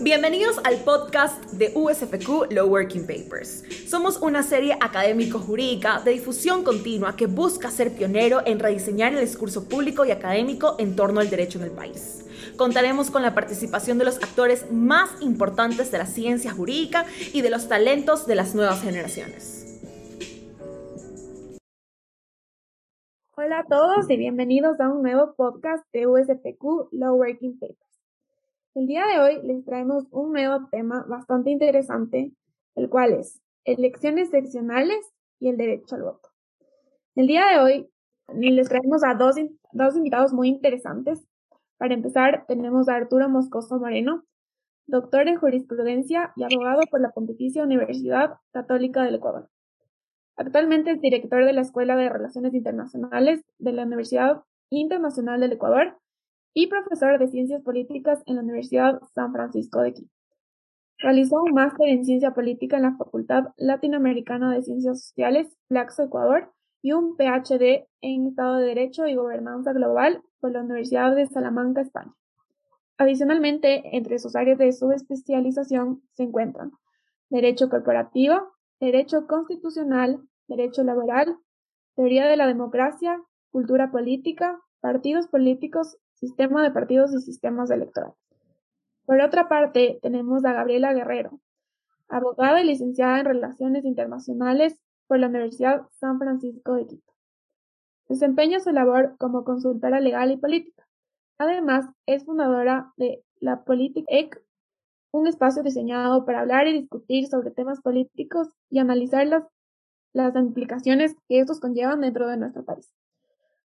Bienvenidos al podcast de USFQ Law Working Papers. Somos una serie académico-jurídica de difusión continua que busca ser pionero en rediseñar el discurso público y académico en torno al derecho en el país. Contaremos con la participación de los actores más importantes de la ciencia jurídica y de los talentos de las nuevas generaciones. Hola a todos y bienvenidos a un nuevo podcast de USFQ Law Working Papers. El día de hoy les traemos un nuevo tema bastante interesante, el cual es elecciones seccionales y el derecho al voto. El día de hoy les traemos a dos, dos invitados muy interesantes. Para empezar, tenemos a Arturo Moscoso Moreno, doctor en jurisprudencia y abogado por la Pontificia Universidad Católica del Ecuador. Actualmente es director de la Escuela de Relaciones Internacionales de la Universidad Internacional del Ecuador y profesor de Ciencias Políticas en la Universidad San Francisco de Quito. Realizó un máster en Ciencia Política en la Facultad Latinoamericana de Ciencias Sociales, Flaxo, Ecuador, y un PhD en Estado de Derecho y Gobernanza Global por la Universidad de Salamanca, España. Adicionalmente, entre sus áreas de subespecialización se encuentran Derecho Corporativo, Derecho Constitucional, Derecho Laboral, Teoría de la Democracia, Cultura Política, Partidos Políticos sistema de partidos y sistemas electorales. Por otra parte, tenemos a Gabriela Guerrero, abogada y licenciada en Relaciones Internacionales por la Universidad San Francisco de Quito. Desempeña su labor como consultora legal y política. Además, es fundadora de la Politic EC, un espacio diseñado para hablar y discutir sobre temas políticos y analizar las, las implicaciones que estos conllevan dentro de nuestro país.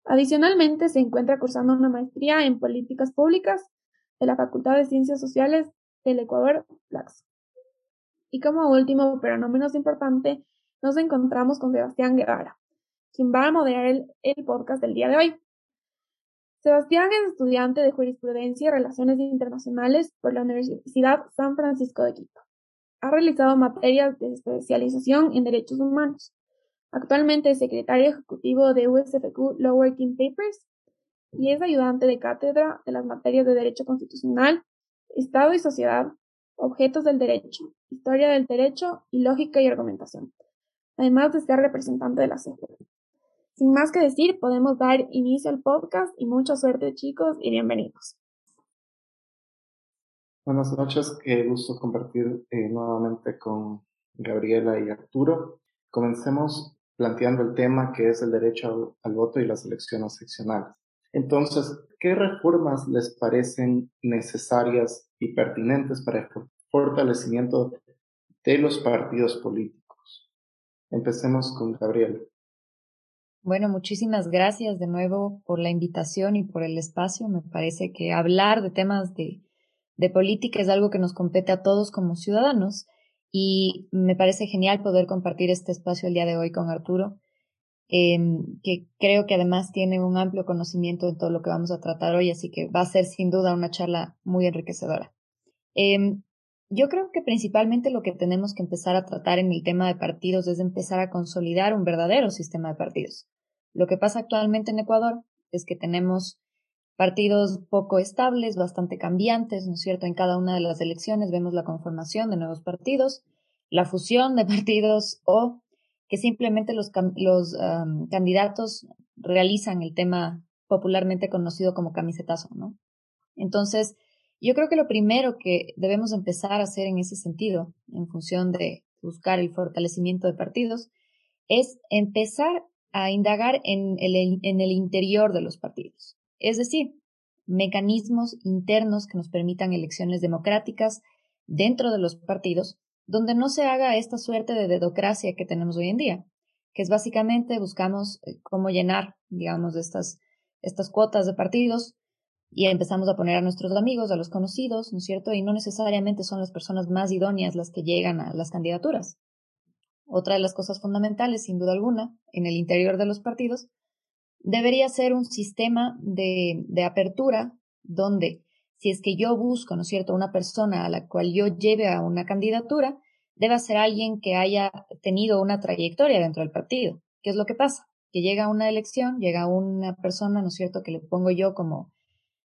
Adicionalmente, se encuentra cursando una maestría en políticas públicas de la Facultad de Ciencias Sociales del Ecuador, Flaxo. Y como último, pero no menos importante, nos encontramos con Sebastián Guevara, quien va a moderar el, el podcast del día de hoy. Sebastián es estudiante de Jurisprudencia y Relaciones Internacionales por la Universidad San Francisco de Quito. Ha realizado materias de especialización en derechos humanos, Actualmente es secretario ejecutivo de USFQ Law Working Papers y es ayudante de cátedra de las materias de Derecho Constitucional, Estado y Sociedad, Objetos del Derecho, Historia del Derecho y Lógica y Argumentación, además de ser representante de la CFE. Sin más que decir, podemos dar inicio al podcast y mucha suerte chicos y bienvenidos. Buenas noches, qué gusto compartir eh, nuevamente con Gabriela y Arturo. Comencemos planteando el tema que es el derecho al, voto y las elecciones seccionales. Entonces, ¿qué reformas les parecen necesarias y pertinentes para el fortalecimiento de los partidos políticos? Empecemos con Gabriel. Bueno, muchísimas gracias de nuevo por la invitación y por el espacio. Me parece que hablar de temas de, de política es algo que nos compete a todos como ciudadanos y me parece genial poder compartir este espacio el día de hoy con Arturo, em, que creo que además tiene un amplio conocimiento de todo lo que vamos a tratar hoy, así que va a ser sin duda una charla muy enriquecedora. Em, yo creo que principalmente lo que tenemos que empezar a tratar en el tema de partidos es empezar a consolidar un verdadero sistema de partidos. Lo que pasa actualmente en Ecuador es que tenemos partidos poco estables, bastante cambiantes, ¿no es cierto? En cada una de las elecciones vemos la conformación de nuevos partidos, la fusión de partidos o que simplemente los, los candidatos realizan el tema popularmente conocido como camisetazo, ¿no? Entonces, yo creo que lo primero que debemos empezar a hacer en ese sentido, en función de buscar el fortalecimiento de partidos, es empezar a indagar en el, en el interior de los partidos es decir, mecanismos internos que nos permitan elecciones democráticas dentro de los partidos, donde no se haga esta suerte de dedocracia que tenemos hoy en día, que es básicamente buscamos eh, cómo llenar, digamos, estas, estas cuotas de partidos y empezamos a poner a nuestros amigos, a los conocidos, ¿no es cierto? Y no necesariamente son las personas más idóneas las que llegan a las candidaturas. Otra de las cosas fundamentales, sin duda alguna, en el interior de los partidos, debería ser un sistema de, de apertura donde si es que yo busco, ¿no es cierto?, una persona a la cual yo lleve a una candidatura, debe ser alguien que haya tenido una trayectoria dentro del partido. ¿Qué es lo que pasa? Que llega una elección, llega una persona, ¿no es cierto?, que le pongo yo como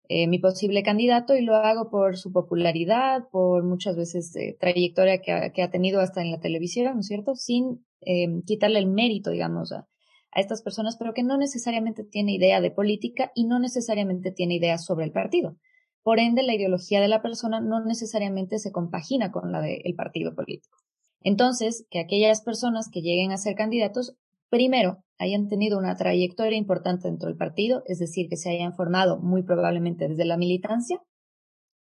eh, mi posible candidato y lo hago por su popularidad, por muchas veces eh, trayectoria que ha, que ha, tenido hasta en la televisión, ¿no es cierto? Sin eh, quitarle el mérito, digamos, a, a, estas personas, pero que no necesariamente tiene idea de política y no necesariamente tiene idea sobre el partido. Por ende, la ideología de la persona no necesariamente se compagina con la del partido político. Entonces, que aquellas personas que lleguen a ser candidatos primero, hayan tenido una trayectoria importante dentro del partido, es decir, que se hayan formado muy probablemente desde la militancia.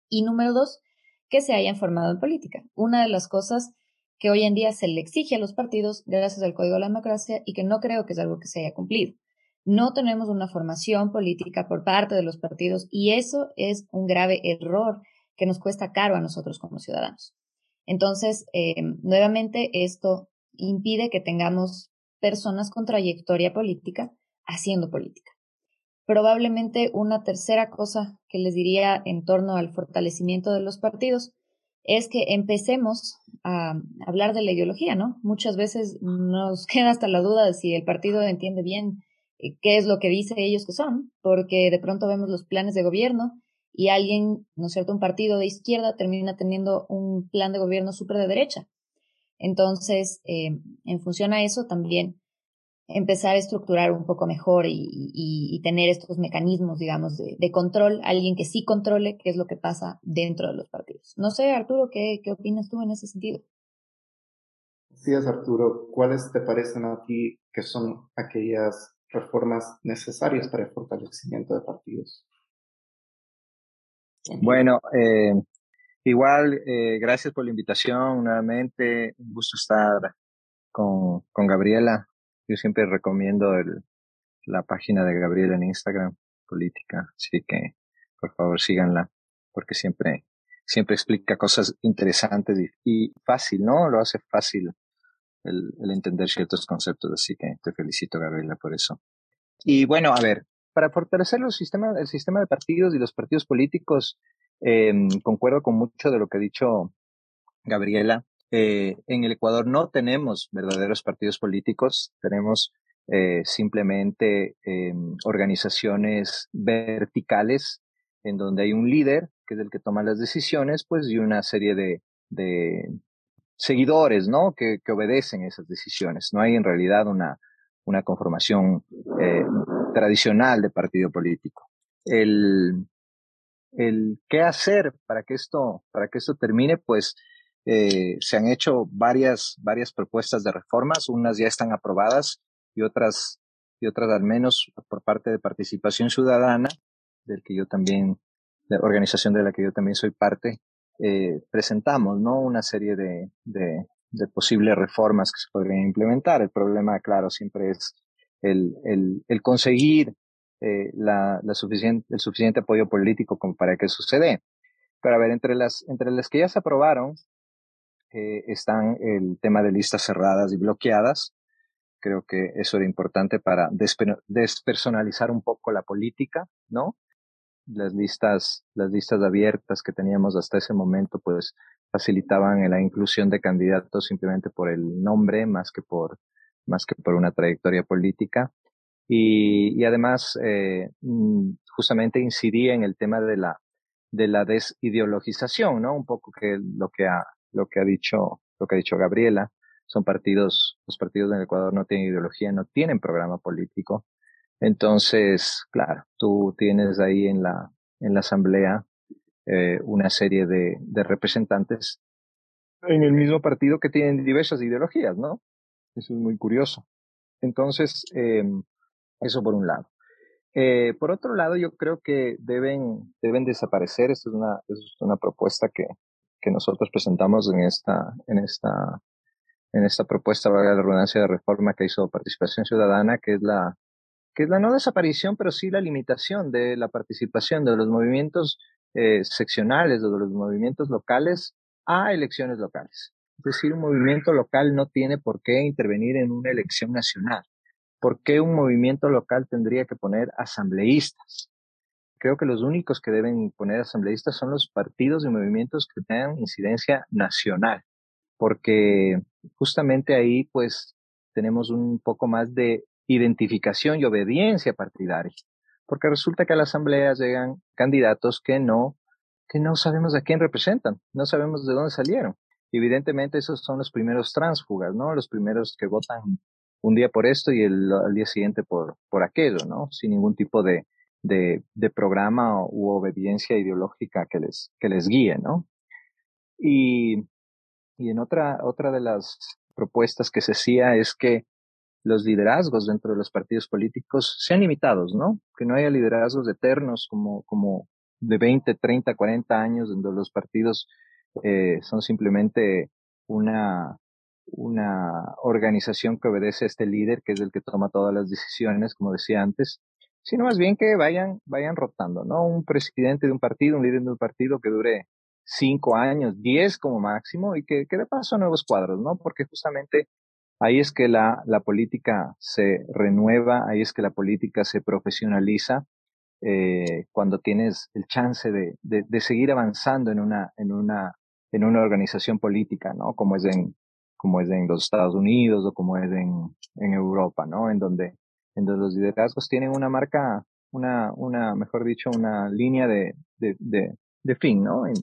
Y número dos, que se hayan formado en política. Una de las cosas que hoy en día se le exige a los partidos gracias al Código de la Democracia y que no creo que es algo que se haya cumplido. No tenemos una formación política por parte de los partidos y eso es un grave error que nos cuesta caro a nosotros como ciudadanos. Entonces, eh, nuevamente, esto impide que tengamos personas con trayectoria política haciendo política. Probablemente una tercera cosa que les diría en torno al fortalecimiento de los partidos es que empecemos a hablar de la ideología, ¿no? Muchas veces nos queda hasta la duda de si el partido entiende bien eh, qué es lo que dice ellos que son, porque de pronto vemos los planes de gobierno y alguien, ¿no es cierto?, un partido de izquierda termina teniendo un plan de gobierno súper de derecha. Entonces, eh, en función a eso, también empezar a estructurar un poco mejor y, tener estos mecanismos, digamos, de, control, alguien que sí controle qué es lo que pasa dentro de los partidos. No sé, Arturo, ¿qué, qué opinas tú en ese sentido? Sí, es Arturo. ¿Cuáles te parecen a ti que son aquellas reformas necesarias para el fortalecimiento de partidos? Bueno, eh, Igual, eh, gracias por la invitación nuevamente. Un gusto estar con, con Gabriela. Yo siempre recomiendo el, la página de Gabriela en Instagram, política. Así que, por favor, síganla, porque siempre, siempre explica cosas interesantes y, fácil, ¿no? Lo hace fácil el, el entender ciertos conceptos. Así que te felicito, Gabriela, por eso. Y bueno, a ver, para fortalecer los sistemas, el sistema de partidos y los partidos políticos, eh, concuerdo con mucho de lo que ha dicho Gabriela. Eh, en el Ecuador no tenemos verdaderos partidos políticos, tenemos eh, simplemente eh, organizaciones verticales en donde hay un líder, que es el que toma las decisiones, pues, y una serie de, de seguidores, ¿no? Que, obedecen esas decisiones. No hay en realidad una, una conformación eh, tradicional de partido político. El, el qué hacer para que esto, para que esto termine, pues eh, se han hecho varias, varias propuestas de reformas, unas ya están aprobadas y otras, y otras al menos por parte de participación ciudadana, del que yo también, de organización de la que yo también soy parte, eh, presentamos, ¿no? Una serie de, de, posibles reformas que se podrían implementar. El problema, claro, siempre es el, el, conseguir eh, la, la suficiente, el suficiente apoyo político como para que suceda. Pero a ver, entre las, entre las que ya se aprobaron eh, están el tema de listas cerradas y bloqueadas. Creo que eso era importante para despersonalizar un poco la política, ¿no? Las listas, las listas abiertas que teníamos hasta ese momento, pues facilitaban la inclusión de candidatos simplemente por el nombre más que por, más que por una trayectoria política y, y además eh, mm, justamente incidía en el tema de la de la desideologización, ¿no? Un poco que lo que ha lo que ha dicho lo que ha dicho Gabriela son partidos los partidos en Ecuador no tienen ideología, no tienen programa político. Entonces, claro, tú tienes ahí en la en la asamblea eh, una serie de, de representantes en el mismo partido que tienen diversas ideologías, ¿no? Eso es muy curioso. Entonces, eh, eso por un lado. Eh, por otro lado, yo creo que deben, deben desaparecer. Esta es una, es una propuesta que, que nosotros presentamos en esta, en esta, en esta propuesta, valga la redundancia de reforma que hizo Participación Ciudadana, que es la, que es la no desaparición, pero sí la limitación de la participación de los movimientos eh, seccionales de los movimientos locales a elecciones locales. Es decir, un movimiento local no tiene por qué intervenir en una elección nacional. ¿Por qué un movimiento local tendría que poner asambleístas? Creo que los únicos que deben poner asambleístas son los partidos y movimientos que tengan incidencia nacional, porque justamente ahí pues tenemos un poco más de identificación y obediencia partidaria, porque resulta que a la asamblea llegan candidatos que no, que no sabemos a quién representan, no sabemos de dónde salieron. Evidentemente esos son los primeros transfugas, ¿no? Los primeros que votan un día por esto y el, día siguiente por, por aquello, ¿no? Sin ningún tipo de, de, de programa u obediencia ideológica que les, que les guíe, ¿no? Y, y en otra, otra de las propuestas que se hacía es que los liderazgos dentro de los partidos políticos sean limitados, ¿no? Que no haya liderazgos eternos como, como de 20, 30, 40 años donde los partidos eh, son simplemente una, una organización que obedece a este líder, que es el que toma todas las decisiones, como decía antes, sino más bien que vayan, vayan rotando, ¿no? Un presidente de un partido, un líder de un partido que dure cinco años, diez como máximo, y que, que de paso nuevos cuadros, ¿no? Porque justamente ahí es que la, la política se renueva, ahí es que la política se profesionaliza, eh, cuando tienes el chance de, de, de, seguir avanzando en una, en una, en una organización política, ¿no? Como es en, como es en los Estados Unidos o como es en, en Europa, ¿no? En donde, en donde los liderazgos tienen una marca, una, una, mejor dicho, una línea de, de, de, fin, ¿no? En,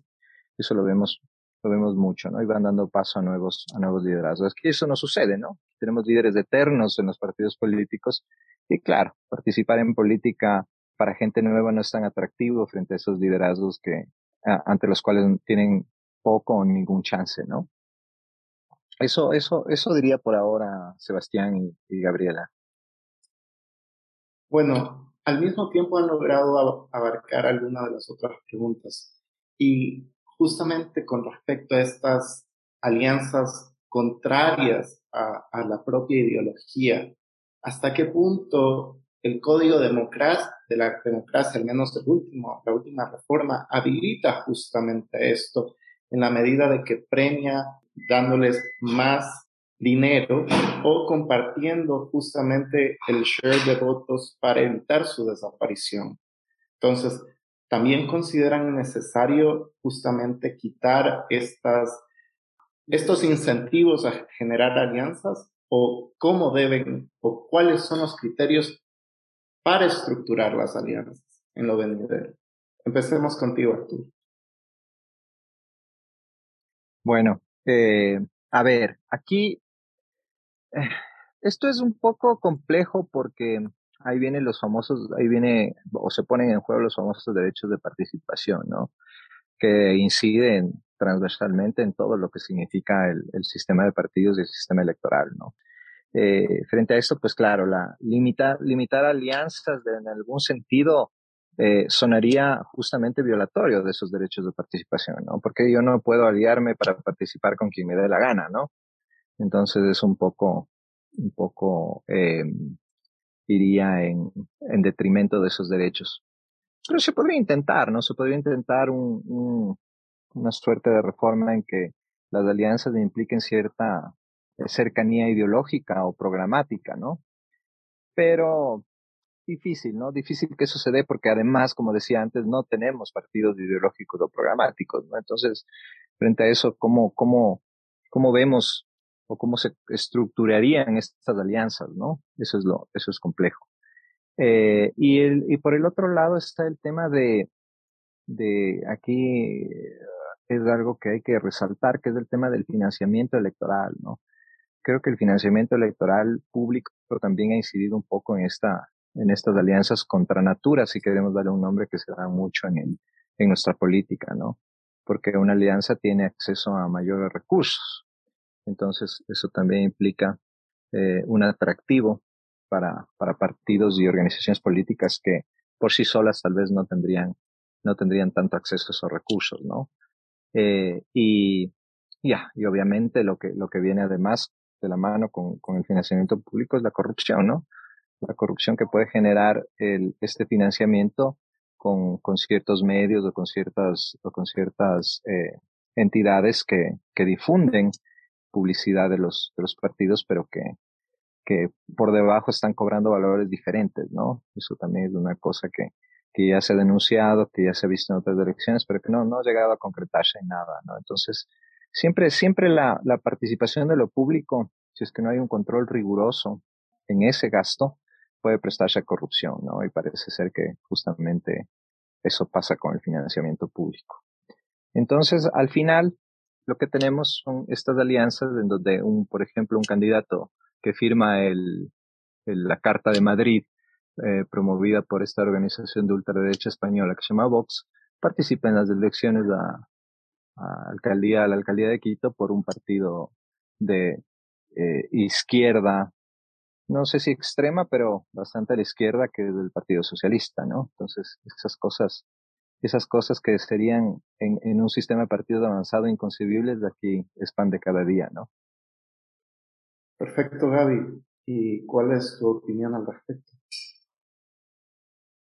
eso lo vemos, lo vemos mucho, ¿no? Y van dando paso a nuevos, a nuevos liderazgos. Es que eso no sucede, ¿no? Tenemos líderes eternos en los partidos políticos y claro, participar en política para gente nueva no es tan atractivo frente a esos liderazgos que, ante los cuales tienen poco o ningún chance, ¿no? Eso, eso, eso diría por ahora Sebastián y, y Gabriela. Bueno, al mismo tiempo han logrado abarcar algunas de las otras preguntas. Y justamente con respecto a estas alianzas contrarias a, a la propia ideología, hasta qué punto el código democracia, de la democracia, al menos el último, la última reforma, habilita justamente esto en la medida de que premia dándoles más dinero o compartiendo justamente el share de votos para evitar su desaparición. Entonces, también consideran necesario justamente quitar estas, estos incentivos a generar alianzas o cómo deben o cuáles son los criterios para estructurar las alianzas en lo venidero. Empecemos contigo, Arturo. Bueno, eh, a ver, aquí esto es un poco complejo porque ahí vienen los famosos, ahí viene o se ponen en juego los famosos derechos de participación, ¿no? Que inciden transversalmente en todo lo que significa el, el sistema de partidos y el sistema electoral, ¿no? Eh, frente a esto, pues claro, la limitar, limitar alianzas de, en algún sentido eh, sonaría justamente violatorio de esos derechos de participación, ¿no? Porque yo no puedo aliarme para participar con quien me dé la gana, ¿no? Entonces es un poco, un poco, eh, iría en, en detrimento de esos derechos. Pero se podría intentar, ¿no? Se podría intentar un, un, una suerte de reforma en que las alianzas impliquen cierta cercanía ideológica o programática, ¿no? Pero difícil, ¿no? Difícil que eso se dé porque además, como decía antes, no tenemos partidos ideológicos o programáticos, ¿no? Entonces, frente a eso, ¿cómo, cómo, cómo vemos o cómo se estructurarían estas alianzas, ¿no? Eso es lo, eso es complejo. Eh, y, el, y por el otro lado está el tema de, de aquí es algo que hay que resaltar, que es el tema del financiamiento electoral, ¿no? Creo que el financiamiento electoral público también ha incidido un poco en esta, en estas alianzas contra natura, si queremos darle un nombre que se da mucho en, el, en nuestra política, ¿no? Porque una alianza tiene acceso a mayores recursos. Entonces, eso también implica eh, un atractivo para, para partidos y organizaciones políticas que por sí solas tal vez no tendrían, no tendrían tanto acceso a esos recursos, ¿no? Eh, y ya, y obviamente lo que, lo que viene además de la mano con, con el financiamiento público es la corrupción, ¿no? la corrupción que puede generar el, este financiamiento con, con, ciertos medios o con ciertas, o con ciertas eh, entidades que, que difunden publicidad de los, de los partidos, pero que, por debajo están cobrando valores diferentes, ¿no? Eso también es una cosa que, ya se ha denunciado, que ya se ha visto en otras direcciones, pero que no, no ha llegado a concretarse en nada, ¿no? Entonces, siempre, siempre la, la participación de lo público, si es que no hay un control riguroso en ese gasto, puede prestarse a corrupción, ¿no? Y parece ser que justamente eso pasa con el financiamiento público. Entonces, al final, lo que tenemos son estas alianzas en donde, un, por ejemplo, un candidato que firma el, la Carta de Madrid, eh, promovida por esta organización de ultraderecha española que se llama Vox, participa en las elecciones a, a alcaldía, a la alcaldía de Quito por un partido de eh, izquierda, no sé si extrema, pero bastante a la izquierda que es del Partido Socialista, ¿no? Entonces, esas cosas, esas cosas que serían en, en un sistema de partido avanzado inconcebibles, de aquí es pan de cada día, ¿no? Perfecto, Gaby. ¿Y cuál es tu opinión al respecto?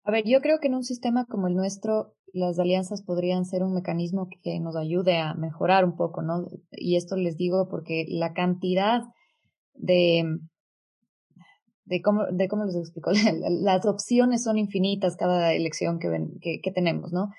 A ver, yo creo que en un sistema como el nuestro, las alianzas podrían ser un mecanismo que nos ayude a mejorar un poco, ¿no? Y esto les digo porque la cantidad de, de cómo, de cómo les explico, las opciones son infinitas cada elección que, ven, que, que, tenemos, ¿no?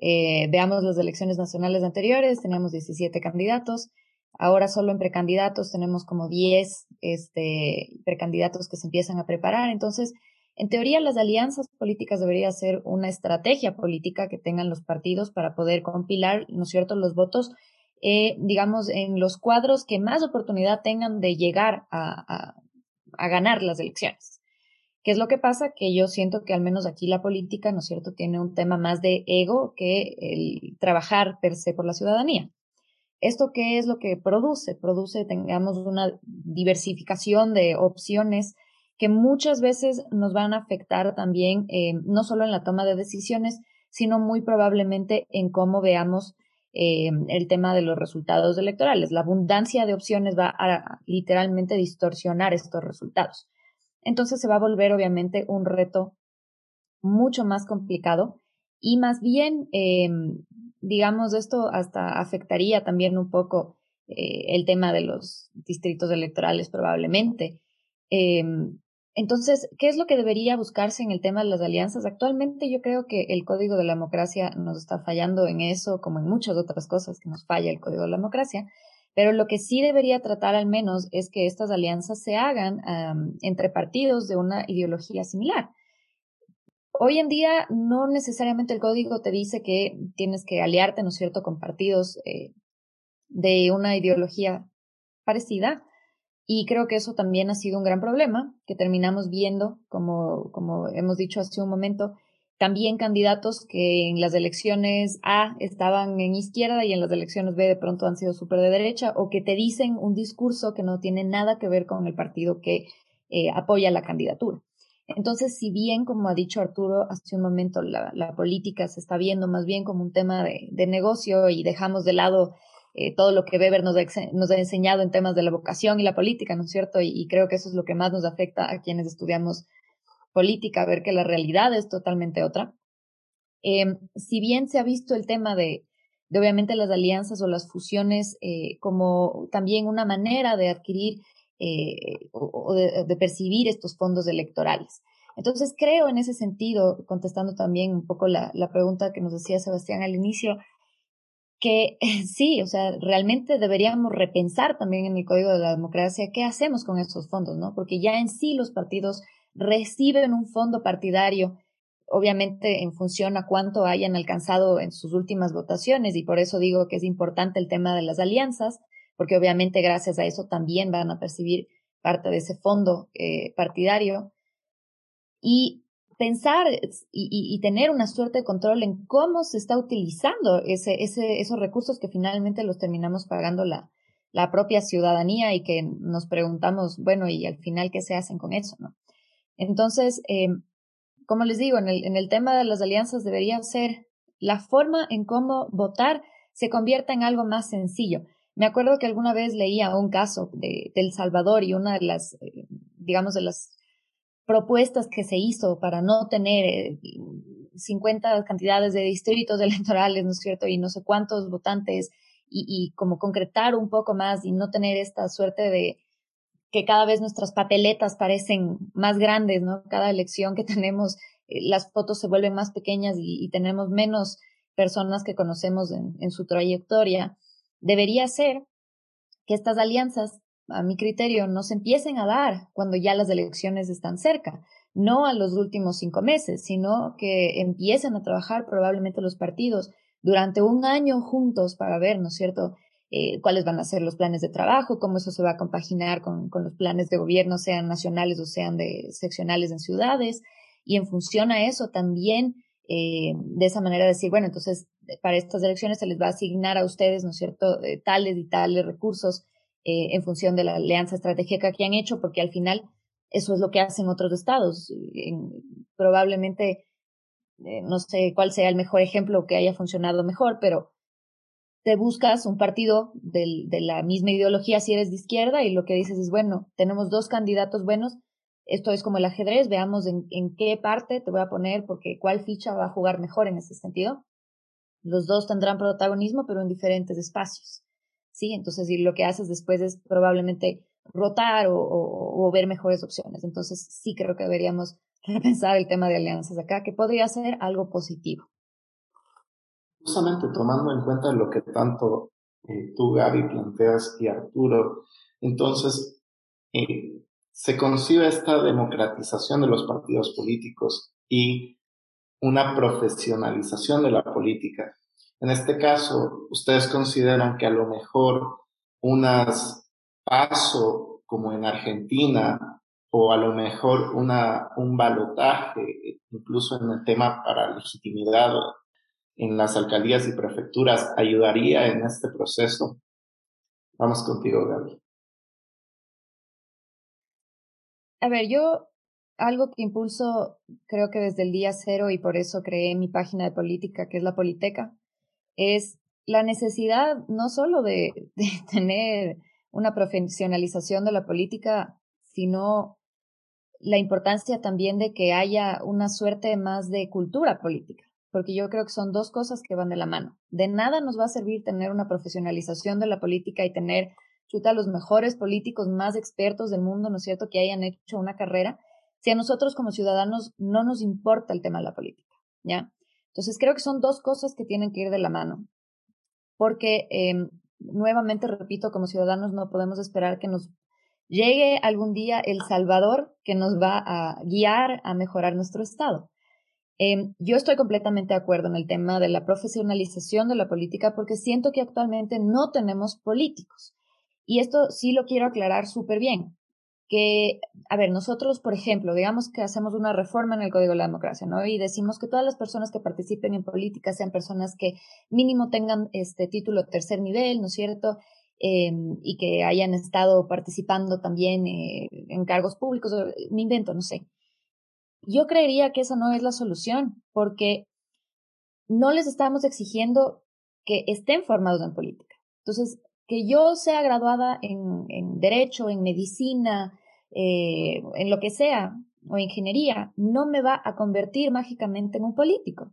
Eh, veamos las elecciones nacionales anteriores, teníamos 17 candidatos, ahora solo en precandidatos tenemos como 10 este, precandidatos que se empiezan a preparar, entonces en teoría, las alianzas políticas debería ser una estrategia política que tengan los partidos para poder compilar, ¿no es cierto?, los votos, eh, digamos, en los cuadros que más oportunidad tengan de llegar a, a, ganar las elecciones. ¿Qué es lo que pasa? Que yo siento que al menos aquí la política, ¿no es cierto?, tiene un tema más de ego que el trabajar per se por la ciudadanía. ¿Esto qué es lo que produce? Produce, tengamos una diversificación de opciones que muchas veces nos van a afectar también, eh, no solo en la toma de decisiones, sino muy probablemente en cómo veamos eh, el tema de los resultados electorales. La abundancia de opciones va a, literalmente distorsionar estos resultados. Entonces se va a volver obviamente un reto mucho más complicado y más bien, eh, digamos, esto hasta afectaría también un poco el tema de los distritos electorales probablemente. Entonces, ¿qué es lo que debería buscarse en el tema de las alianzas? Actualmente yo creo que el Código de la Democracia nos está fallando en eso, como en muchas otras cosas que nos falla el Código de la Democracia, pero lo que sí debería tratar al menos es que estas alianzas se hagan entre partidos de una ideología similar. Hoy en día no necesariamente el código te dice que tienes que aliarte, ¿no es cierto?, con partidos eh, de una ideología parecida, y creo que eso también ha sido un gran problema, que terminamos viendo, como, como hemos dicho hace un momento, también candidatos que en las elecciones A estaban en izquierda y en las elecciones B de pronto han sido súper de derecha, o que te dicen un discurso que no tiene nada que ver con el partido que eh, apoya la candidatura. Entonces, si bien, como ha dicho Arturo hace un momento, la, la política se está viendo más bien como un tema de, de negocio y dejamos de lado eh, todo lo que Weber nos ha, enseñado en temas de la vocación y la política, ¿no es cierto? Y, creo que eso es lo que más nos afecta a quienes estudiamos política, ver que la realidad es totalmente otra. Eh, si bien se ha visto el tema de, de obviamente las alianzas o las fusiones eh, como también una manera de adquirir eh, o, de, percibir estos fondos electorales. Entonces creo en ese sentido, contestando también un poco la pregunta que nos decía Sebastián al inicio, que sí, o sea, realmente deberíamos repensar también en el Código de la Democracia qué hacemos con esos fondos, ¿no? Porque ya en sí los partidos reciben un fondo partidario, obviamente en función a cuánto hayan alcanzado en sus últimas votaciones, y por eso digo que es importante el tema de las alianzas, porque obviamente gracias a eso también van a percibir parte de ese fondo eh, partidario. Y pensar y, tener una suerte de control en cómo se está utilizando ese, ese, esos recursos que finalmente los terminamos pagando la, la propia ciudadanía y que nos preguntamos, bueno, y al final, ¿qué se hacen con eso? ¿no? Entonces, eh, como les digo, en el, en el tema de las alianzas debería ser la forma en cómo votar se convierta en algo más sencillo. Me acuerdo que alguna vez leía un caso de, de El Salvador y una de las, eh, digamos, de las propuestas que se hizo para no tener 50 eh, cantidades de distritos electorales, ¿no es cierto? Y no sé cuántos votantes y, y, como concretar un poco más y no tener esta suerte de que cada vez nuestras papeletas parecen más grandes, ¿no? Cada elección que tenemos, eh, las fotos se vuelven más pequeñas y, tenemos menos personas que conocemos en su trayectoria. Debería ser que estas alianzas a mi criterio, no se empiecen a dar cuando ya las elecciones están cerca, no a los últimos cinco meses, sino que empiecen a trabajar probablemente los partidos durante un año juntos para ver, ¿no es cierto?, eh, cuáles van a ser los planes de trabajo, cómo eso se va a compaginar con, con los planes de gobierno, sean nacionales o sean de seccionales en ciudades, y en función a eso también eh, de esa manera decir, bueno, entonces para estas elecciones se les va a asignar a ustedes, ¿no es cierto?, eh, tales y tales recursos eh, en función de la alianza estratégica que han hecho, porque al final eso es lo que hacen otros estados. probablemente, no sé cuál sea el mejor ejemplo que haya funcionado mejor, pero te buscas un partido de la misma ideología si eres de izquierda y lo que dices es, bueno, tenemos dos candidatos buenos, esto es como el ajedrez, veamos en, en, qué parte te voy a poner, porque cuál ficha va a jugar mejor en ese sentido. Los dos tendrán protagonismo, pero en diferentes espacios. ¿Sí? Entonces, y lo que haces después es probablemente rotar o, o, ver mejores opciones. Entonces, sí creo que deberíamos repensar el tema de alianzas acá, que podría ser algo positivo. Justamente tomando en cuenta lo que tanto eh, tú, Gaby, planteas y Arturo, entonces, eh, se concibe esta democratización de los partidos políticos y una profesionalización de la política. En este caso, ustedes consideran que a lo mejor unas paso como en Argentina o a lo mejor un balotaje, incluso en el tema para legitimidad en las alcaldías y prefecturas, ayudaría en este proceso. Vamos contigo, Gaby. A ver, yo algo que impulso creo que desde el día cero y por eso creé mi página de política, que es la Politeca, es la necesidad no solo de, tener una profesionalización de la política, sino la importancia también de que haya una suerte más de cultura política, porque yo creo que son dos cosas que van de la mano. De nada nos va a servir tener una profesionalización de la política y tener chuta los mejores políticos más expertos del mundo, ¿no es cierto?, que hayan hecho una carrera, si a nosotros como ciudadanos no nos importa el tema de la política, ¿ya? Entonces creo que son dos cosas que tienen que ir de la mano, porque em, nuevamente repito, como ciudadanos no podemos esperar que nos llegue algún día el Salvador que nos va a guiar a mejorar nuestro estado. Em, yo estoy completamente de acuerdo en el tema de la profesionalización de la política porque siento que actualmente no tenemos políticos. Y esto sí lo quiero aclarar súper bien. Que, a ver, nosotros, por ejemplo, digamos que hacemos una reforma en el Código de la Democracia, ¿no? Y decimos que todas las personas que participen en política sean personas que mínimo tengan este título tercer nivel, ¿no es cierto? Em, y que hayan estado participando también eh, en cargos públicos, me invento, no sé. Yo creería que esa no es la solución, porque no les estamos exigiendo que estén formados en política. Entonces, que yo sea graduada en, derecho, en medicina, eh, en lo que sea, o ingeniería, no me va a convertir mágicamente en un político.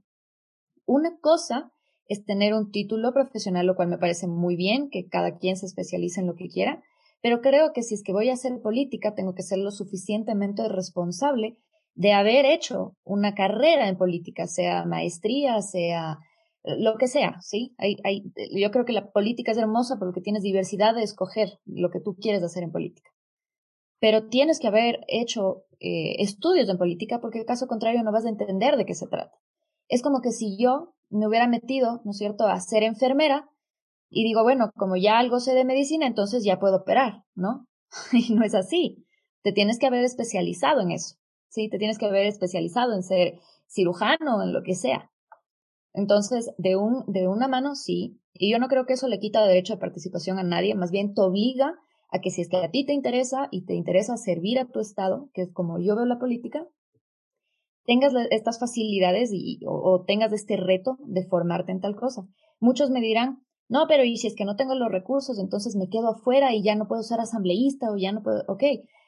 Una cosa es tener un título profesional, lo cual me parece muy bien, que cada quien se especialice en lo que quiera, pero creo que si es que voy a hacer política, tengo que ser lo suficientemente responsable de haber hecho una carrera en política, sea maestría, sea lo que sea, ¿sí? Hay, hay, yo creo que la política es hermosa porque tienes diversidad de escoger lo que tú quieres hacer en política. Pero tienes que haber hecho eh, estudios en política porque en caso contrario no vas a entender de qué se trata. Es como que si yo me hubiera metido, ¿no es cierto?, a ser enfermera y digo, bueno, como ya algo sé de medicina, entonces ya puedo operar, ¿no? y no es así. Te tienes que haber especializado en eso, ¿sí? Te tienes que haber especializado en ser cirujano, en lo que sea. Entonces, de, un, de una mano sí, y yo no creo que eso le quita derecho de participación a nadie, más bien te obliga a que si es que a ti te interesa y te interesa servir a tu Estado, que es como yo veo la política, tengas estas facilidades y, o, tengas este reto de formarte en tal cosa. Muchos me dirán, no, pero y si es que no tengo los recursos, entonces me quedo afuera y ya no puedo ser asambleísta o ya no puedo, ok.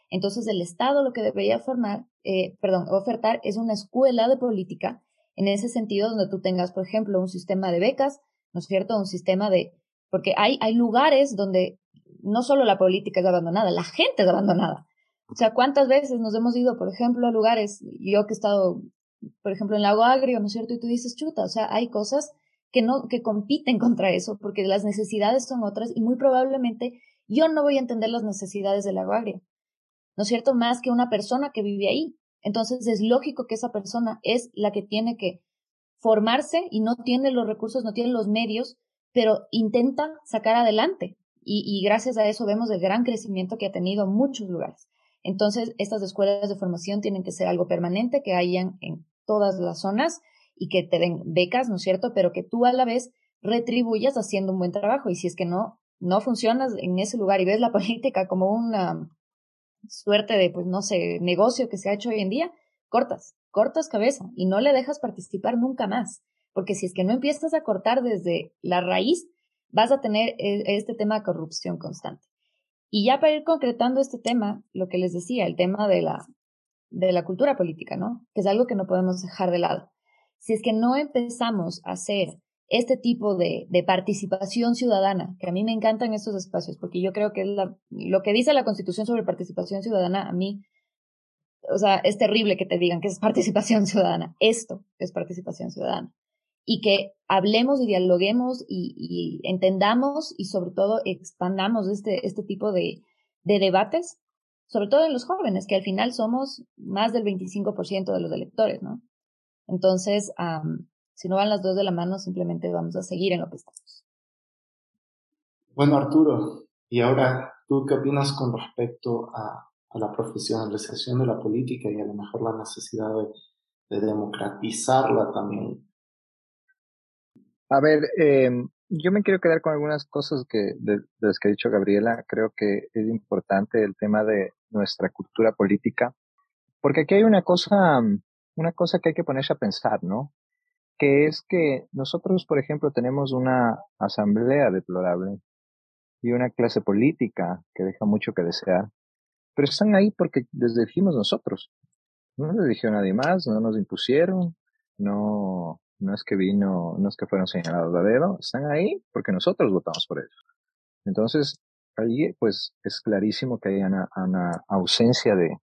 Entonces el Estado lo que debería formar, eh, perdón, ofertar es una escuela de política en ese sentido donde tú tengas, por ejemplo, un sistema de becas, ¿no es cierto? Un sistema de, porque hay, hay lugares donde no solo la política es abandonada, la gente es abandonada. O sea, ¿cuántas veces nos hemos ido, por ejemplo, a lugares, yo que he estado, por ejemplo, en Lago Agrio, ¿no es cierto? Y tú dices, chuta, o sea, hay cosas que no, que compiten contra eso, porque las necesidades son otras y muy probablemente yo no voy a entender las necesidades del Lago Agrio, ¿no es cierto? Más que una persona que vive ahí. Entonces es lógico que esa persona es la que tiene que formarse y no tiene los recursos, no tiene los medios, pero intenta sacar adelante. Y, gracias a eso vemos el gran crecimiento que ha tenido en muchos lugares. Entonces, estas escuelas de formación tienen que ser algo permanente, que hayan en todas las zonas y que te den becas, ¿no es cierto? Pero que tú a la vez retribuyas haciendo un buen trabajo. Y si es que no, no funcionas en ese lugar y ves la política como una suerte de, pues no sé, negocio que se ha hecho hoy en día, cortas, cortas cabeza y no le dejas participar nunca más. Porque si es que no empiezas a cortar desde la raíz, vas a tener e, este tema de corrupción constante. Y ya para ir concretando este tema, lo que les decía, el tema de la, de la cultura política, ¿no? Que es algo que no podemos dejar de lado. Si es que no empezamos a hacer este tipo de, de, participación ciudadana, que a mí me encantan estos espacios, porque yo creo que es lo que dice la Constitución sobre participación ciudadana, a mí, o sea, es terrible que te digan que es participación ciudadana. Esto es participación ciudadana. Y que hablemos y dialoguemos y, entendamos y sobre todo expandamos este, este tipo de, de debates, sobre todo en los jóvenes, que al final somos más del 25% de los electores, ¿no? Entonces, si no van las dos de la mano, simplemente vamos a seguir en lo que estamos. Bueno, Arturo, y ahora, ¿tú qué opinas con respecto a, la profesionalización de la política y a lo mejor la necesidad de, democratizarla también? A ver, em, yo me quiero quedar con algunas cosas que de, las que ha dicho Gabriela. Creo que es importante el tema de nuestra cultura política, porque aquí hay una cosa, una cosa que hay que ponerse a pensar, ¿no? Que es que nosotros, por ejemplo, tenemos una asamblea deplorable y una clase política que deja mucho que desear, pero están ahí porque les dijimos nosotros. No les dijo nadie más, no nos impusieron, no, no es que vino, no es que fueron señalados a dedo, están ahí porque nosotros votamos por ellos. Entonces, ahí pues es clarísimo que hay una, una ausencia de,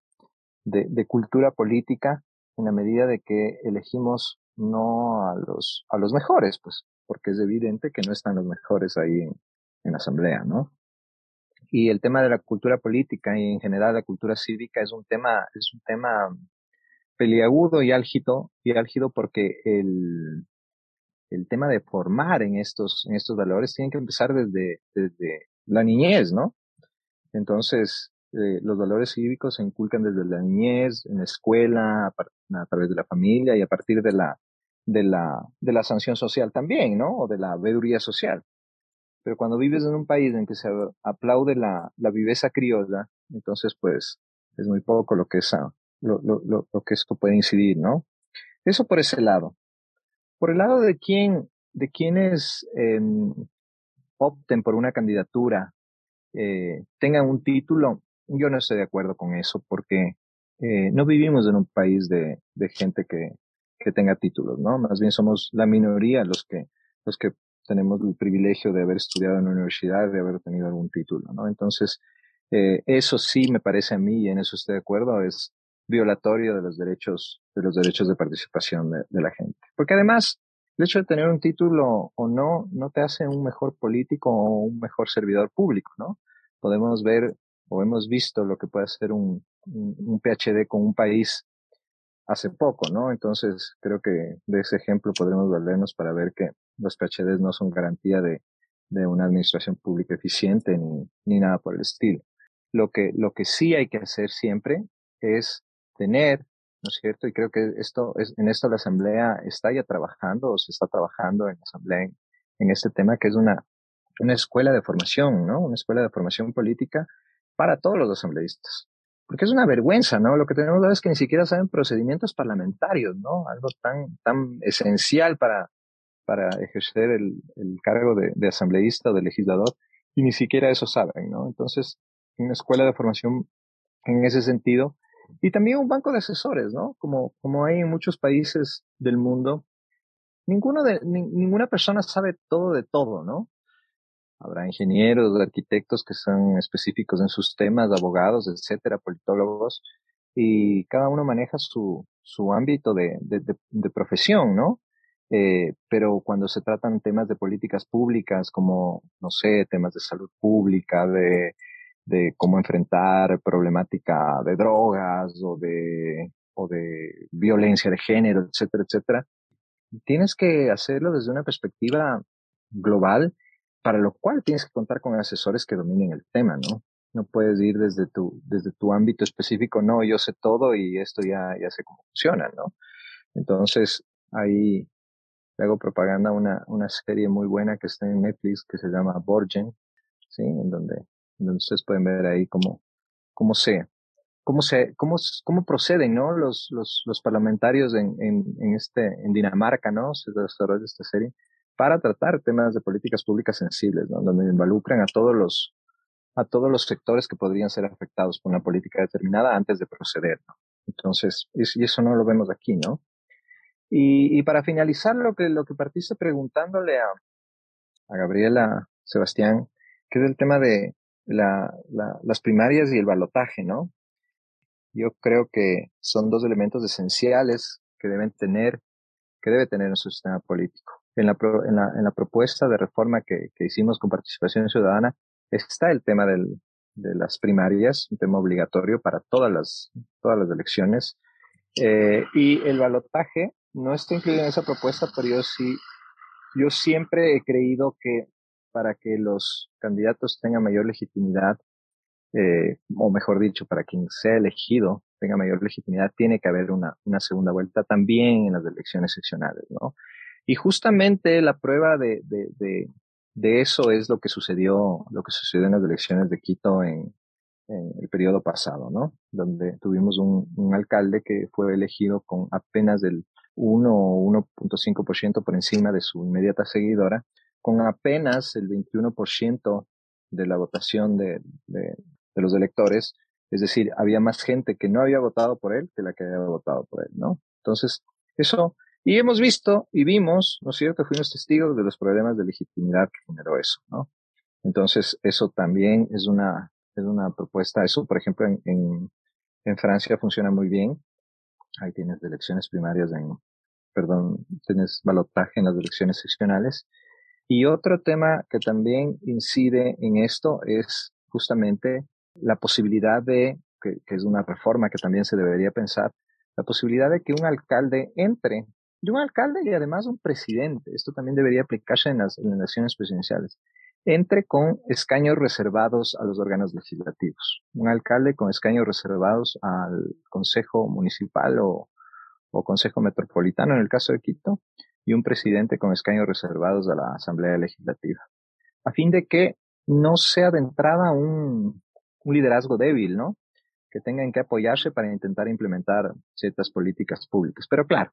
de cultura política en la medida de que elegimos no a los, a los mejores, pues, porque es evidente que no están los mejores ahí en, la asamblea, ¿no? Y el tema de la cultura política y en general la cultura cívica es un tema, es un tema peliagudo y álgido, y álgido porque el, el tema de formar en estos, en estos valores tiene que empezar desde, desde la niñez, ¿no? Entonces, eh, los valores cívicos se inculcan desde la niñez, en la escuela, a, través de la familia y a partir de la, de la, de la sanción social también, ¿no? O de la veeduría social. Pero cuando vives en un país en que se aplaude la, la viveza criolla, entonces pues es muy poco lo que, esa, lo, lo, lo, que esto puede incidir, ¿no? Eso por ese lado. Por el lado de quién, de quienes em, opten por una candidatura, eh, tengan un título, yo no estoy de acuerdo con eso porque eh, no vivimos en un país de, de gente que, que tenga títulos, ¿no? Más bien somos la minoría los que, los que tenemos el privilegio de haber estudiado en la universidad, de haber tenido algún título, ¿no? Entonces, eh, eso sí me parece a mí, y en eso estoy de acuerdo, es violatorio de los derechos, de los derechos de participación de, de la gente. Porque además, el hecho de tener un título o no, no te hace un mejor político o un mejor servidor público, ¿no? Podemos ver o hemos visto lo que puede hacer un, un, PhD con un país hace poco, ¿no? Entonces, creo que de ese ejemplo podremos valernos para ver que los PhDs no son garantía de, de una administración pública eficiente ni, ni nada por el estilo. Lo que, lo que sí hay que hacer siempre es tener, ¿no es cierto? Y creo que esto es, en esto la Asamblea está ya trabajando o se está trabajando en la Asamblea en, en este tema que es una, una escuela de formación, ¿no? Una escuela de formación política para todos los asambleístas. Porque es una vergüenza, ¿no? Lo que tenemos es que ni siquiera saben procedimientos parlamentarios, ¿no? Algo tan, tan esencial para, para ejercer el, el cargo de, de, asambleísta o de legislador, y ni siquiera eso saben, ¿no? Entonces, una escuela de formación en ese sentido, y también un banco de asesores, ¿no? Como, como hay en muchos países del mundo, ninguno de, ninguna persona sabe todo de todo, ¿no? Habrá ingenieros, arquitectos que son específicos en sus temas, abogados, etcétera, politólogos, y cada uno maneja su, su ámbito de, de, profesión, ¿no? Eh, pero cuando se tratan temas de políticas públicas, como, no sé, temas de salud pública, de, de cómo enfrentar problemática de drogas o de o de violencia de género, etcétera, etcétera, tienes que hacerlo desde una perspectiva global, para lo cual tienes que contar con asesores que dominen el tema, ¿no? No puedes ir desde tu, desde tu ámbito específico, no, yo sé todo y esto ya, ya sé cómo funciona, ¿no? Entonces, ahí le hago propaganda una, una serie muy buena que está en Netflix que se llama Borgen, ¿sí? En donde, donde ustedes pueden ver ahí cómo, cómo se, cómo se, cómo, cómo proceden, ¿no? Los, los, los parlamentarios en, en, en este, en Dinamarca, ¿no? Se desarrolla esta serie para tratar temas de políticas públicas sensibles, ¿no? Donde involucran a todos los, a todos los sectores que podrían ser afectados por una política determinada antes de proceder, ¿no? Entonces, y eso no lo vemos aquí, ¿no? Y, para finalizar, lo que, lo que partiste preguntándole a, a Gabriela Sebastián, que es el tema de la, las primarias y el balotaje, ¿no? Yo creo que son dos elementos esenciales que deben tener, que debe tener nuestro sistema político. En la, en la, en la propuesta de reforma que, que hicimos con participación ciudadana está el tema del, de las primarias, un tema obligatorio para todas las, todas las elecciones. Eh, y el balotaje no está incluido en esa propuesta, pero yo sí, yo siempre he creído que para que los candidatos tengan mayor legitimidad, eh, o mejor dicho, para quien sea elegido tenga mayor legitimidad, tiene que haber una, una segunda vuelta también en las elecciones seccionales, ¿no? Y justamente la prueba de, de, de, de eso es lo que sucedió, lo que sucedió en las elecciones de Quito en, el periodo pasado, ¿no? Donde tuvimos un, un alcalde que fue elegido con apenas el 1 o 1.5% por encima de su inmediata seguidora, con apenas el 21% de la votación de, de, de los electores, es decir, había más gente que no había votado por él que la que había votado por él, ¿no? Entonces, eso, y hemos visto y vimos, ¿no es cierto?, fuimos testigos de los problemas de legitimidad que generó eso, ¿no? Entonces, eso también es una, es una propuesta, eso, por ejemplo, en, en, Francia funciona muy bien. Ahí tienes elecciones primarias en, perdón, tienes balotaje en las elecciones seccionales. Y otro tema que también incide en esto es justamente la posibilidad de, que, es una reforma que también se debería pensar, la posibilidad de que un alcalde entre, y un alcalde y además un presidente, esto también debería aplicarse en las, elecciones presidenciales, entre con escaños reservados a los órganos legislativos. Un alcalde con escaños reservados al Consejo Municipal o, o Consejo Metropolitano en el caso de Quito, y un presidente con escaños reservados a la Asamblea Legislativa, a fin de que no sea de entrada un, un liderazgo débil, ¿no? Que tengan que apoyarse para intentar implementar ciertas políticas públicas. Pero claro,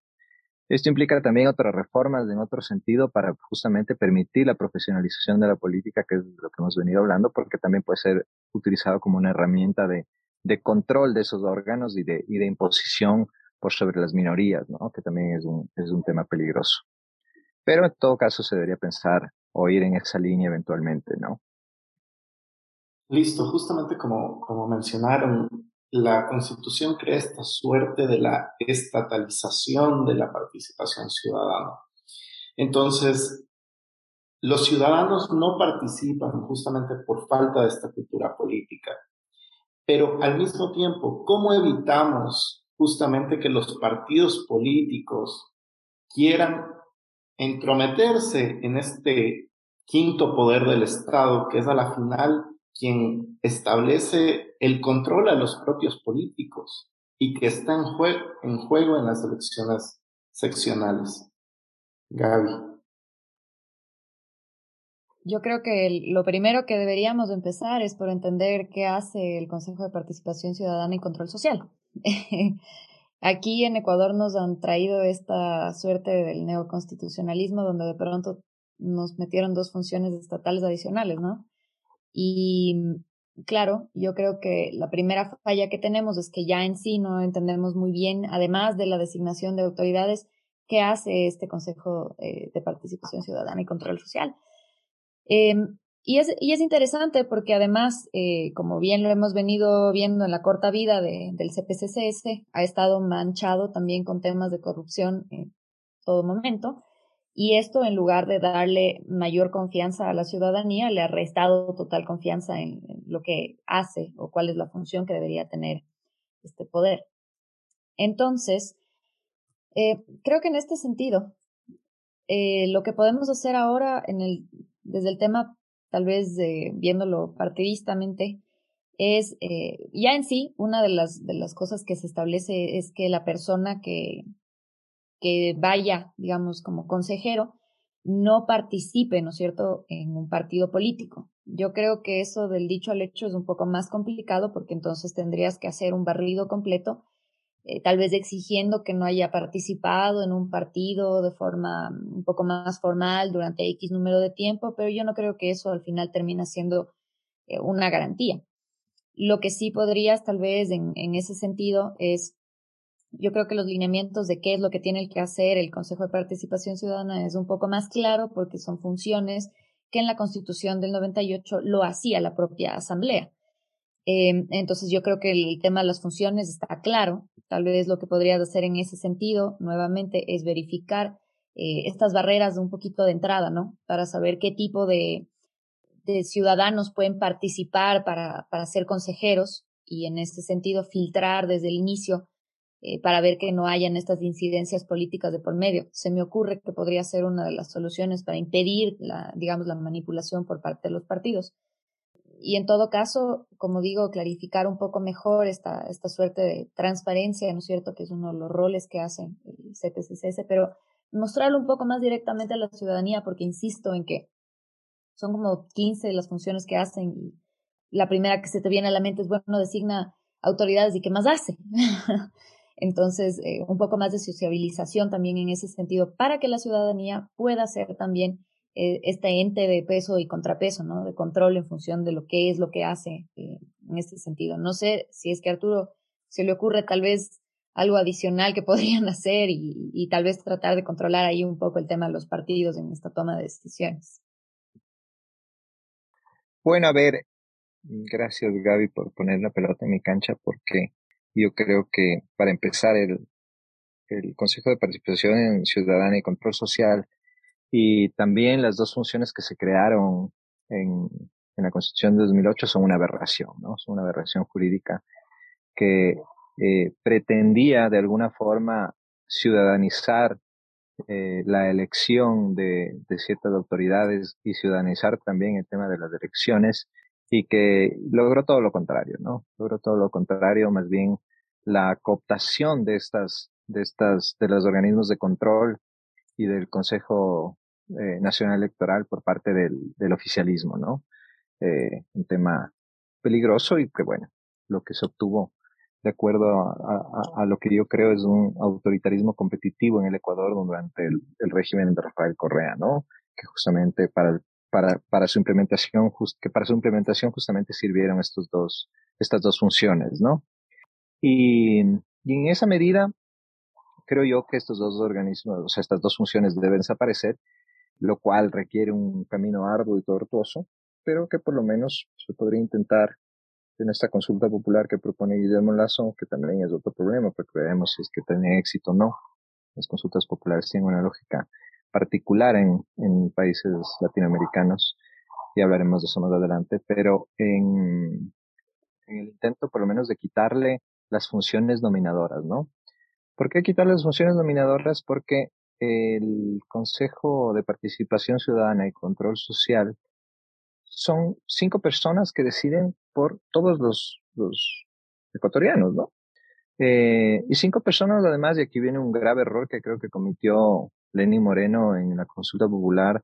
esto implica también otras reformas en otro sentido para justamente permitir la profesionalización de la política, que es lo que hemos venido hablando, porque también puede ser utilizado como una herramienta de, de control de esos órganos y de, y de imposición por sobre las minorías, ¿no? Que también es un, es un tema peligroso. Pero en todo caso se debería pensar o ir en esa línea eventualmente, ¿no? Listo, justamente como, como mencionaron, la Constitución crea esta suerte de la estatalización de la participación ciudadana. Entonces, los ciudadanos no participan justamente por falta de esta cultura política. Pero al mismo tiempo, ¿cómo evitamos justamente que los partidos políticos quieran entrometerse en este quinto poder del Estado, que es a la final quien establece el control a los propios políticos y que está en, jue en juego en las elecciones seccionales. Gaby. Yo creo que lo primero que deberíamos empezar es por entender qué hace el Consejo de Participación Ciudadana y Control Social. Aquí en Ecuador nos han traído esta suerte del neoconstitucionalismo donde de pronto nos metieron dos funciones estatales adicionales, ¿no? Y claro, yo creo que la primera falla que tenemos es que ya en sí no entendemos muy bien, además de la designación de autoridades, qué hace este Consejo eh, de Participación Ciudadana y Control Social. Eh, y, es, y es interesante porque además, eh, como bien lo hemos venido viendo en la corta vida de, del CPCCS, ha estado manchado también con temas de corrupción en todo momento. Y esto, en lugar de darle mayor confianza a la ciudadanía, le ha restado total confianza en, lo que hace o cuál es la función que debería tener este poder. Entonces, eh, creo que en este sentido, eh, lo que podemos hacer ahora en el, desde el tema, tal vez de, viéndolo partidistamente, es eh, ya en sí, una de las, de las cosas que se establece es que la persona que, que vaya, digamos, como consejero, no participe, ¿no es cierto?, en un partido político. Yo creo que eso del dicho al hecho es un poco más complicado porque entonces tendrías que hacer un barrido completo, eh, tal vez exigiendo que no haya participado en un partido de forma un poco más formal durante X número de tiempo, pero yo no creo que eso al final termine siendo eh, una garantía. Lo que sí podrías tal vez en ese sentido es yo creo que los lineamientos de qué es lo que tiene que hacer el Consejo de Participación Ciudadana es un poco más claro porque son funciones que en la Constitución del 98 lo hacía la propia Asamblea. Eh, entonces yo creo que el tema de las funciones está claro. Tal vez lo que podrías hacer en ese sentido, nuevamente, es verificar eh, estas barreras de un poquito de entrada, ¿no? Para saber qué tipo de, de ciudadanos pueden participar para, para ser consejeros y en ese sentido filtrar desde el inicio eh, para ver que no hayan estas incidencias políticas de por medio. Se me ocurre que podría ser una de las soluciones para impedir la, digamos, la manipulación por parte de los partidos. Y en todo caso, como digo, clarificar un poco mejor esta, esta suerte de transparencia, ¿no es cierto?, que es uno de los roles que hace el CPCCS, pero mostrarlo un poco más directamente a la ciudadanía, porque insisto en que son como 15 las funciones que hacen y la primera que se te viene a la mente es, bueno, designa autoridades y qué más hace. Entonces, eh, un poco más de sociabilización también en ese sentido para que la ciudadanía pueda ser también eh, este ente de peso y contrapeso, ¿no? De control en función de lo que es lo que hace eh, en este sentido. No sé si es que Arturo se le ocurre tal vez algo adicional que podrían hacer y, y tal vez tratar de controlar ahí un poco el tema de los partidos en esta toma de decisiones. Bueno, a ver, gracias Gaby por poner la pelota en mi cancha porque yo creo que para empezar el, el Consejo de Participación Ciudadana y Control Social y también las dos funciones que se crearon en, en la Constitución de 2008 son una aberración, ¿no? Son una aberración jurídica que eh, pretendía de alguna forma ciudadanizar eh, la elección de, de, ciertas autoridades y ciudadanizar también el tema de las elecciones y que logró todo lo contrario, ¿no? Logró todo lo contrario, más bien la cooptación de estas, de estas, de los organismos de control y del Consejo eh, Nacional Electoral por parte del, oficialismo, ¿no? Eh, un tema peligroso y que bueno, lo que se obtuvo de acuerdo a, lo que yo creo es un autoritarismo competitivo en el Ecuador durante el, el régimen de Rafael Correa, ¿no? Que justamente para el para, para su implementación, just, que para su implementación justamente sirvieron estos dos, estas dos funciones, ¿no? Y, y en esa medida, creo yo que estos dos organismos, o sea, estas dos funciones deben desaparecer, lo cual requiere un camino arduo y tortuoso, pero que por lo menos se podría intentar en esta consulta popular que propone Guillermo Lazo, que también es otro problema, porque veremos si es que tiene éxito o no. Las consultas populares tienen una lógica particular en, en países latinoamericanos y hablaremos de eso más adelante, pero en, en el intento por lo menos de quitarle las funciones dominadoras, ¿no? ¿Por qué quitarle las funciones dominadoras? Porque el Consejo de Participación Ciudadana y Control Social son cinco personas que deciden por todos los, los ecuatorianos, ¿no? Eh, y cinco personas además, y aquí viene un grave error que creo que cometió Lenín Moreno en la consulta popular,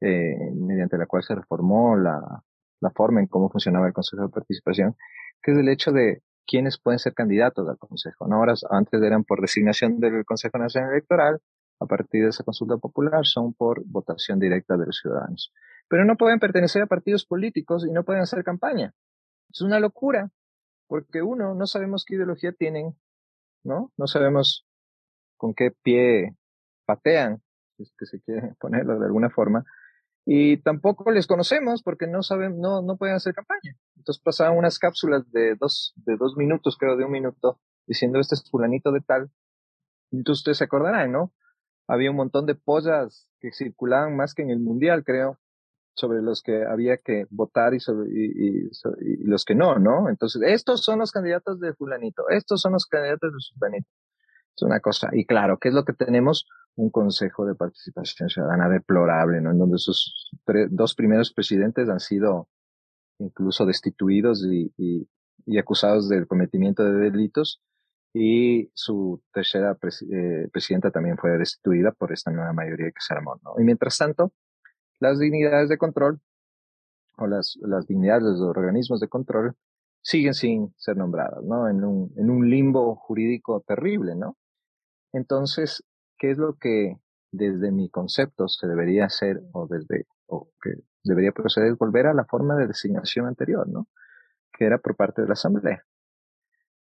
eh, mediante la cual se reformó la, la forma en cómo funcionaba el Consejo de Participación, que es el hecho de quiénes pueden ser candidatos al Consejo. ¿no? Ahora, antes eran por designación del Consejo Nacional Electoral, a partir de esa consulta popular son por votación directa de los ciudadanos. Pero no pueden pertenecer a partidos políticos y no pueden hacer campaña. Es una locura, porque uno, no sabemos qué ideología tienen, ¿no? No sabemos con qué pie patean, si es que se quiere ponerlo de alguna forma, y tampoco les conocemos porque no saben, no, no pueden hacer campaña. Entonces pasaban unas cápsulas de dos, de dos minutos, creo, de un minuto, diciendo este es fulanito de tal. Entonces ustedes se acordarán, ¿no? Había un montón de pollas que circulaban más que en el mundial, creo, sobre los que había que votar y, sobre, y, y, y los que no, ¿no? Entonces, estos son los candidatos de fulanito, estos son los candidatos de fulanito. Es una cosa. Y claro, ¿qué es lo que tenemos? Un Consejo de Participación Ciudadana deplorable, ¿no? En donde sus dos primeros presidentes han sido incluso destituidos y, y, acusados del cometimiento de delitos y su tercera eh, presidenta también fue destituida por esta nueva mayoría que se armó. ¿no? Y mientras tanto, las dignidades de control o las, las dignidades de los organismos de control siguen sin ser nombradas, ¿no? En un, en un limbo jurídico terrible, ¿no? Entonces, ¿qué es lo que desde mi concepto se debería hacer o desde, o que debería proceder? Volver a la forma de designación anterior, ¿no? Que era por parte de la Asamblea.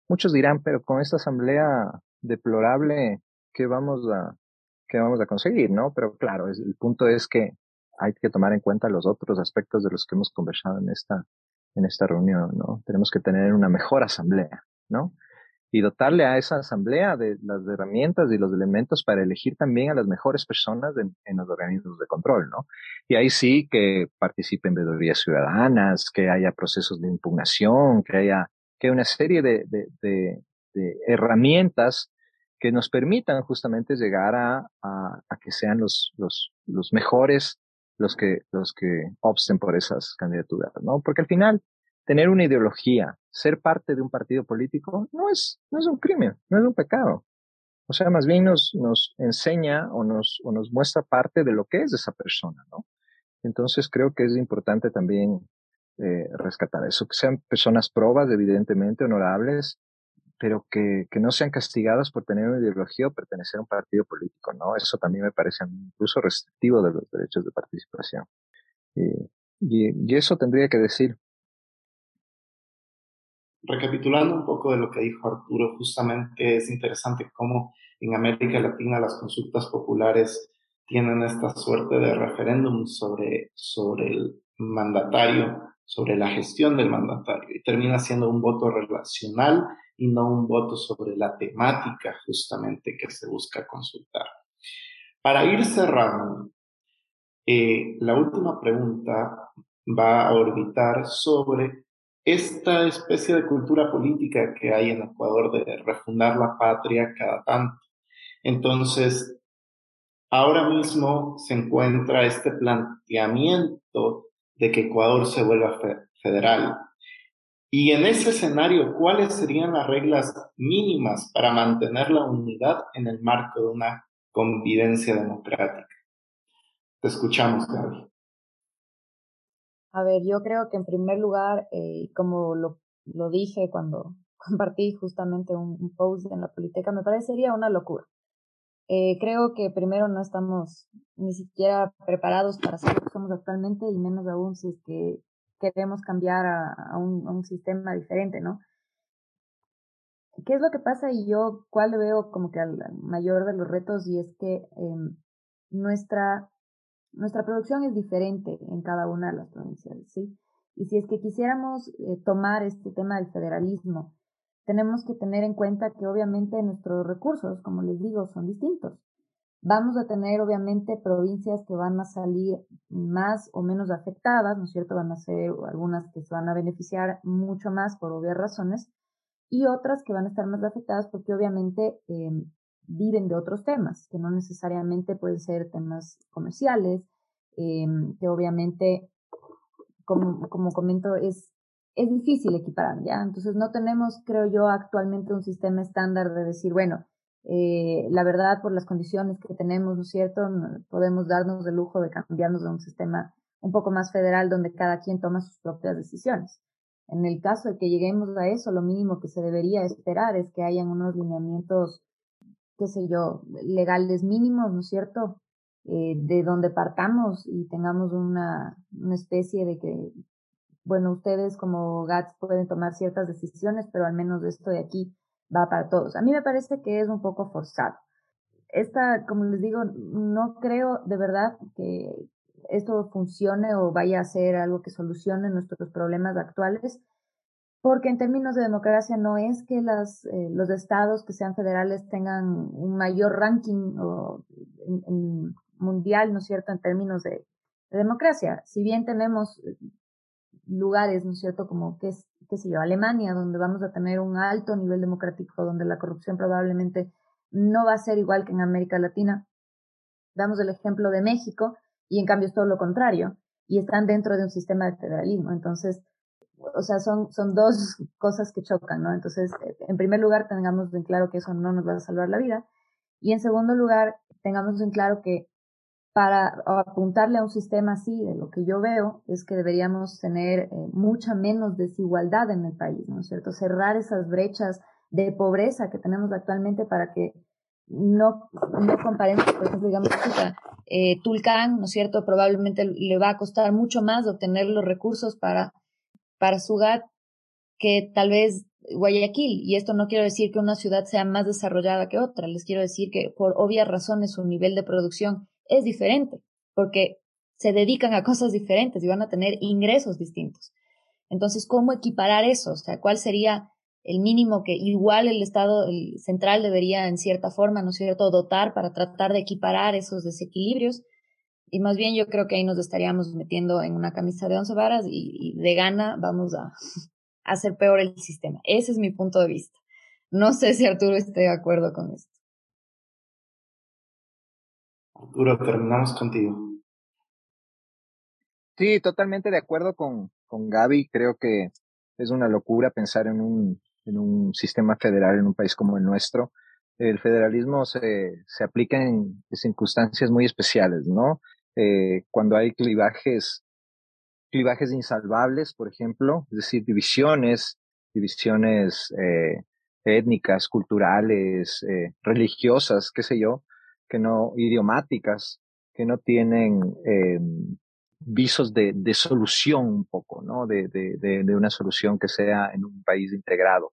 Muchos dirán, pero con esta asamblea deplorable, ¿qué vamos a, qué vamos a conseguir? ¿No? Pero claro, el punto es que hay que tomar en cuenta los otros aspectos de los que hemos conversado en esta, en esta reunión, ¿no? Tenemos que tener una mejor asamblea, ¿no? Y dotarle a esa asamblea de las herramientas y los elementos para elegir también a las mejores personas en los organismos de control, ¿no? Y ahí sí que participen veedurías ciudadanas, que haya procesos de impugnación, que haya que una serie de, herramientas que nos permitan justamente llegar a, a, a, que sean los, los, los mejores los que, los que opten por esas candidaturas, ¿no? Porque al final, tener una ideología, ser parte de un partido político, no es, no es un crimen, no es un pecado. O sea, más bien nos, nos enseña o nos, o nos muestra parte de lo que es esa persona, ¿no? Entonces creo que es importante también eh, rescatar eso, que sean personas probas, evidentemente honorables, pero que, que no sean castigadas por tener una ideología o pertenecer a un partido político, ¿no? Eso también me parece incluso restrictivo de los derechos de participación. Y, y, y eso tendría que decir. Recapitulando un poco de lo que dijo Arturo, justamente es interesante cómo en América Latina las consultas populares tienen esta suerte de referéndum sobre, sobre el mandatario sobre la gestión del mandatario y termina siendo un voto relacional y no un voto sobre la temática justamente que se busca consultar. Para ir cerrando, eh, la última pregunta va a orbitar sobre esta especie de cultura política que hay en Ecuador de refundar la patria cada tanto. Entonces, ahora mismo se encuentra este planteamiento de que Ecuador se vuelva federal. Y en ese escenario, ¿cuáles serían las reglas mínimas para mantener la unidad en el marco de una convivencia democrática? Te escuchamos, Gaby. A ver, yo creo que en primer lugar, eh, como lo, lo, dije cuando compartí justamente un, post en la política, me parecería una locura. Eh, creo que primero no estamos ni siquiera preparados para ser lo que somos actualmente y menos aún si es que queremos cambiar a, a, un, a un, sistema diferente, ¿no? ¿Qué es lo que pasa? Y yo, ¿cuál veo como que al, mayor de los retos? Y es que eh, nuestra, nuestra producción es diferente en cada una de las provincias, ¿sí? Y si es que quisiéramos eh, tomar este tema del federalismo tenemos que tener en cuenta que obviamente nuestros recursos, como les digo, son distintos. Vamos a tener obviamente provincias que van a salir más o menos afectadas, ¿no es cierto? Van a ser algunas que se van a beneficiar mucho más por obvias razones y otras que van a estar más afectadas porque obviamente eh, viven de otros temas, que no necesariamente pueden ser temas comerciales, eh, que obviamente, como, como comento, es es difícil equiparar, ¿ya? Entonces no tenemos, creo yo, actualmente un sistema estándar de decir, bueno, eh, la verdad, por las condiciones que tenemos, ¿no es cierto? Podemos darnos el lujo de cambiarnos de un sistema un poco más federal donde cada quien toma sus propias decisiones. En el caso de que lleguemos a eso, lo mínimo que se debería esperar es que hayan unos lineamientos, qué sé yo, legales mínimos, ¿no es cierto? Eh, de donde partamos y tengamos una, una especie de que bueno, ustedes como GATS pueden tomar ciertas decisiones, pero al menos esto de aquí va para todos. A mí me parece que es un poco forzado. Esta, como les digo, no creo de verdad que esto funcione o vaya a ser algo que solucione nuestros problemas actuales, porque en términos de democracia no es que las, eh, los estados que sean federales tengan un mayor ranking o en, mundial, ¿no es cierto?, en términos de, de democracia. Si bien tenemos lugares, ¿no es cierto?, como, qué, qué sé yo, Alemania, donde vamos a tener un alto nivel democrático, donde la corrupción probablemente no va a ser igual que en América Latina. Damos el ejemplo de México y en cambio es todo lo contrario y están dentro de un sistema de federalismo. Entonces, o sea, son, son dos cosas que chocan, ¿no? Entonces, eh, en primer lugar, tengamos en claro que eso no nos va a salvar la vida. Y en segundo lugar, tengamos en claro que para apuntarle a un sistema así, de lo que yo veo, es que deberíamos tener eh, mucha menos desigualdad en el país, ¿no es cierto? Cerrar esas brechas de pobreza que tenemos actualmente para que no, no comparemos, por ejemplo, digamos, eh, Tulcán, ¿no es cierto? Probablemente le va a costar mucho más obtener los recursos para, para Sugat que tal vez Guayaquil. Y esto no quiero decir que una ciudad sea más desarrollada que otra, les quiero decir que por obvias razones su nivel de producción es diferente, porque se dedican a cosas diferentes y van a tener ingresos distintos. Entonces, ¿cómo equiparar eso? O sea, ¿cuál sería el mínimo que igual el Estado central debería, en cierta forma, ¿no es cierto?, dotar para tratar de equiparar esos desequilibrios. Y más bien yo creo que ahí nos estaríamos metiendo en una camisa de once varas y, de gana vamos a, a hacer peor el sistema. Ese es mi punto de vista. No sé si Arturo esté de acuerdo con esto. Arturo, terminamos contigo. Sí, totalmente de acuerdo con, con Gaby. Creo que es una locura pensar en un, en un sistema federal en un país como el nuestro. El federalismo se, se aplica en circunstancias muy especiales, ¿no? Eh, cuando hay clivajes, clivajes insalvables, por ejemplo, es decir, divisiones, divisiones eh, étnicas, culturales, eh, religiosas, qué sé yo, que no, idiomáticas, que no tienen eh, visos de, de, solución un poco, ¿no? De, de, de, una solución que sea en un país integrado.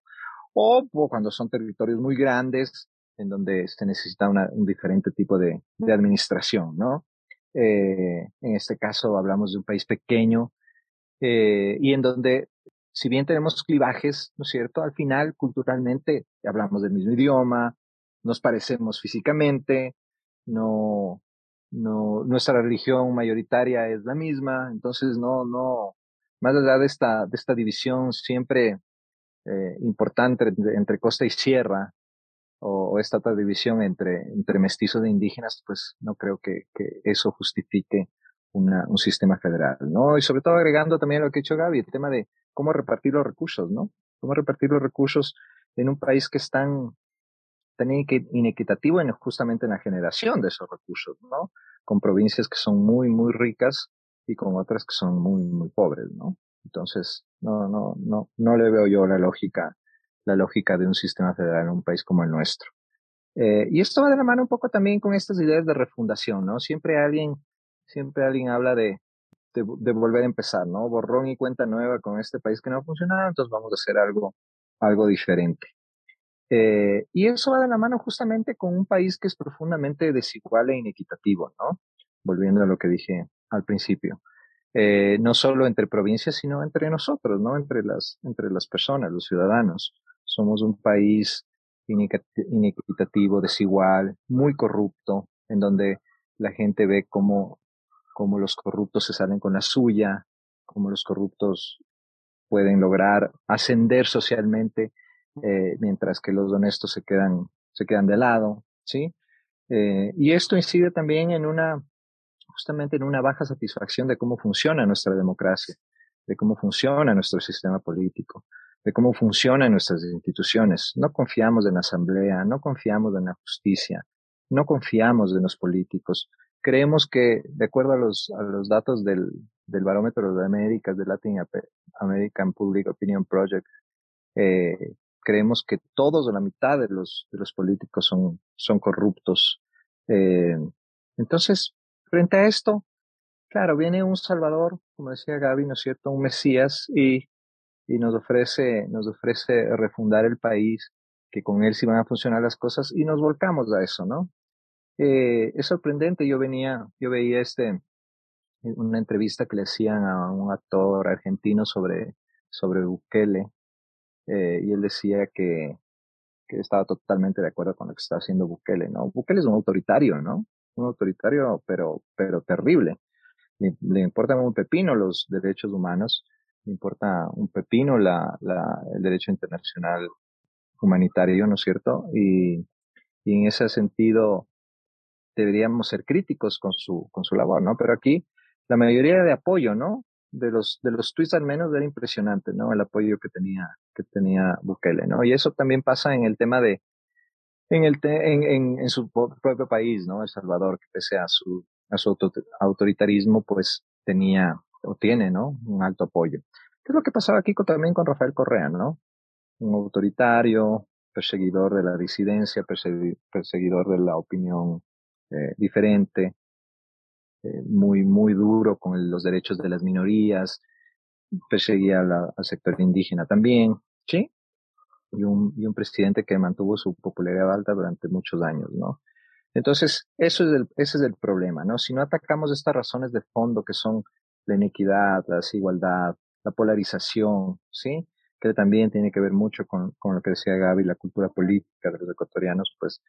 O, cuando son territorios muy grandes, en donde se necesita una, un diferente tipo de, de administración, ¿no? Eh, en este caso hablamos de un país pequeño eh, y en donde, si bien tenemos clivajes, ¿no es cierto? Al final, culturalmente, hablamos del mismo idioma, nos parecemos físicamente, no, no, nuestra religión mayoritaria es la misma, entonces no, no, más allá de esta, de esta división siempre eh, importante entre, costa y sierra, o, esta otra división entre, entre mestizos e indígenas, pues no creo que, eso justifique un sistema federal, ¿no? Y sobre todo agregando también lo que ha dicho Gaby, el tema de cómo repartir los recursos, ¿no? Cómo repartir los recursos en un país que es tan, tan inequitativo en, justamente en la generación de esos recursos, ¿no? Con provincias que son muy, muy ricas y con otras que son muy, muy pobres, ¿no? Entonces, no, no, no, no le veo yo la lógica, la lógica de un sistema federal en un país como el nuestro. Eh, y esto va de la mano un poco también con estas ideas de refundación, ¿no? Siempre alguien, siempre alguien habla de, de, volver a empezar, ¿no? Borrón y cuenta nueva con este país que no ha funcionado, entonces vamos a hacer algo, algo diferente. Eh, y eso va de la mano justamente con un país que es profundamente desigual e inequitativo, ¿no? Volviendo a lo que dije al principio. Eh, no solo entre provincias, sino entre nosotros, ¿no? Entre las, entre las personas, los ciudadanos. Somos un país inequitativo, desigual, muy corrupto, en donde la gente ve cómo, cómo los corruptos se salen con la suya, cómo los corruptos pueden lograr ascender socialmente eh, mientras que los honestos se quedan, se quedan de lado, ¿sí? Eh, y esto incide también en una, justamente en una baja satisfacción de cómo funciona nuestra democracia, de cómo funciona nuestro sistema político, de cómo funcionan nuestras instituciones. No confiamos en la asamblea, no confiamos en la justicia, no confiamos en los políticos. Creemos que, de acuerdo a los, a los datos del, del Barómetro de Américas, del Latin American Public Opinion Project, eh, creemos que todos o la mitad de los, de los políticos son, son corruptos. Eh, entonces, frente a esto, claro, viene un Salvador, como decía Gaby, ¿no es cierto? Un Mesías y, y nos ofrece, nos ofrece refundar el país, que con él sí van a funcionar las cosas y nos volcamos a eso, ¿no? Eh, es sorprendente, yo venía, yo veía este, una entrevista que le hacían a un actor argentino sobre, sobre Bukele, eh, y él decía que, que estaba totalmente de acuerdo con lo que está haciendo Bukele, ¿no? Bukele es un autoritario, ¿no? Un autoritario, pero, pero terrible. Le, le importan un pepino los derechos humanos, le importa un pepino la, el derecho internacional humanitario, ¿no es cierto? Y, y en ese sentido deberíamos ser críticos con su, con su labor, ¿no? Pero aquí la mayoría de apoyo, ¿no? De los, de los tweets al menos era impresionante, ¿no? El apoyo que tenía, que tenía Bukele, ¿no? Y eso también pasa en el tema de, en, el en, en, en, su propio país, ¿no? El Salvador, que pese a su, a su autoritarismo, pues tenía o tiene, ¿no? Un alto apoyo. ¿Qué es lo que pasaba aquí también con Rafael Correa, ¿no? Un autoritario, perseguidor de la disidencia, perseguidor de la opinión eh, diferente, eh, muy, muy duro con los derechos de las minorías, perseguía al sector indígena también, ¿sí? Y un, y un presidente que mantuvo su popularidad alta durante muchos años, ¿no? Entonces, eso es el, ese es el problema, ¿no? Si no atacamos estas razones de fondo que son la inequidad, la desigualdad, la polarización, ¿sí? Que también tiene que ver mucho con, con lo que decía Gaby, la cultura política de los ecuatorianos, pues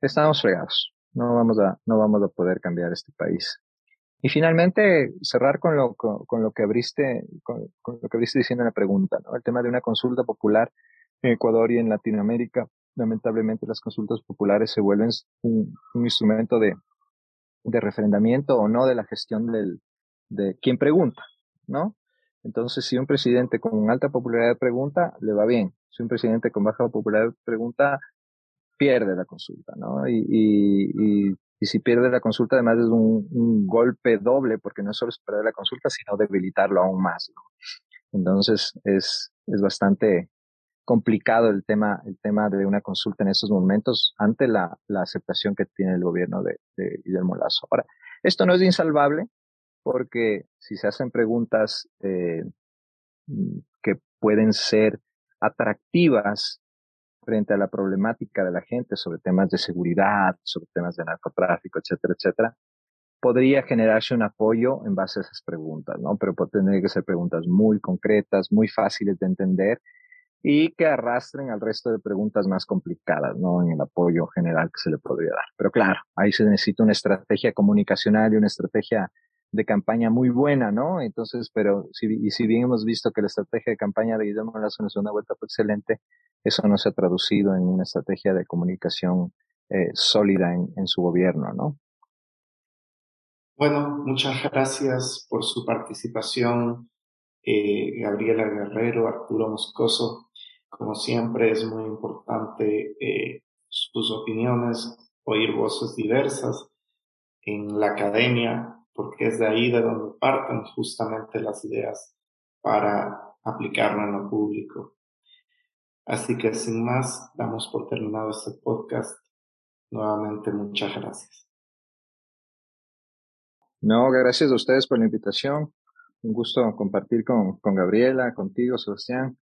estamos fregados. No vamos a, no vamos a poder cambiar este país. Y finalmente, cerrar con lo, con, lo que abriste, con, lo que abriste diciendo en la pregunta, ¿no? El tema de una consulta popular en Ecuador y en Latinoamérica. Lamentablemente las consultas populares se vuelven un, un instrumento de, de refrendamiento o no de la gestión del, de quien pregunta, ¿no? Entonces, si un presidente con alta popularidad pregunta, le va bien. Si un presidente con baja popularidad pregunta, pierde la consulta, ¿no? Y, y, y, si pierde la consulta, además es un, un, golpe doble, porque no es solo perder la consulta, sino debilitarlo aún más, ¿no? Entonces, es, es bastante complicado el tema, el tema de una consulta en estos momentos ante la, la aceptación que tiene el gobierno de, de Guillermo Lazo. Ahora, esto no es insalvable, porque si se hacen preguntas eh, mm, que pueden ser atractivas frente a la problemática de la gente sobre temas de seguridad, sobre temas de narcotráfico, etcétera, etcétera, podría generarse un apoyo en base a esas preguntas, ¿no? Pero tener que ser preguntas muy concretas, muy fáciles de entender y que arrastren al resto de preguntas más complicadas, ¿no? En el apoyo general que se le podría dar. Pero claro, ahí se necesita una estrategia comunicacional y una estrategia de campaña muy buena, ¿no? Entonces, pero si, y si bien hemos visto que la estrategia de campaña de Guillermo Lazo en la segunda vuelta fue excelente, eso no se ha traducido en una estrategia de comunicación eh, sólida en, su gobierno, ¿no? Bueno, muchas gracias por su participación, eh, Gabriela Guerrero, Arturo Moscoso. Como siempre, es muy importante eh, sus opiniones, oír voces diversas en la academia porque es de ahí de donde parten justamente las ideas para aplicarlo en lo público. Así que sin más, damos por terminado este podcast. Nuevamente, muchas gracias. No, gracias a ustedes por la invitación. Un gusto compartir con, con Gabriela, contigo, Sebastián,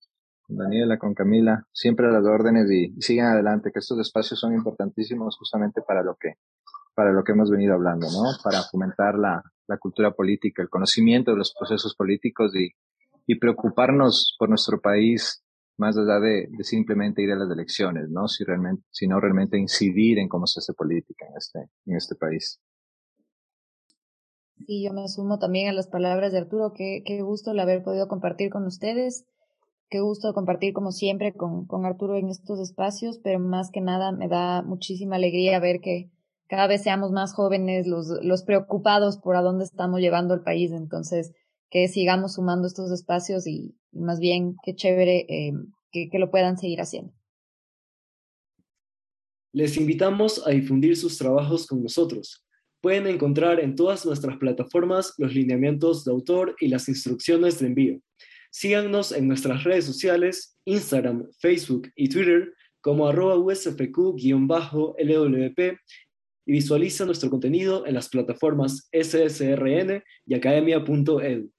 con Daniela, con Camila, siempre a las órdenes y, y sigan adelante, que estos espacios son importantísimos justamente para lo que para lo que hemos venido hablando, ¿no? Para fomentar la, la cultura política, el conocimiento de los procesos políticos y, y preocuparnos por nuestro país más allá de, de, simplemente ir a las elecciones, ¿no? Si realmente, sino realmente incidir en cómo se hace política en este, en este país. Sí, yo me sumo también a las palabras de Arturo. Qué, qué gusto el haber podido compartir con ustedes. Qué gusto compartir como siempre con, con Arturo en estos espacios, pero más que nada me da muchísima alegría ver que cada vez seamos más jóvenes los, los preocupados por a dónde estamos llevando el país. Entonces, que sigamos sumando estos espacios y, más bien, qué chévere eh, que, que lo puedan seguir haciendo. Les invitamos a difundir sus trabajos con nosotros. Pueden encontrar en todas nuestras plataformas los lineamientos de autor y las instrucciones de envío. Síganos en nuestras redes sociales, Instagram, Facebook y Twitter como arroba USFQ-LWP y visualiza nuestro contenido en las plataformas SSRN y academia.edu.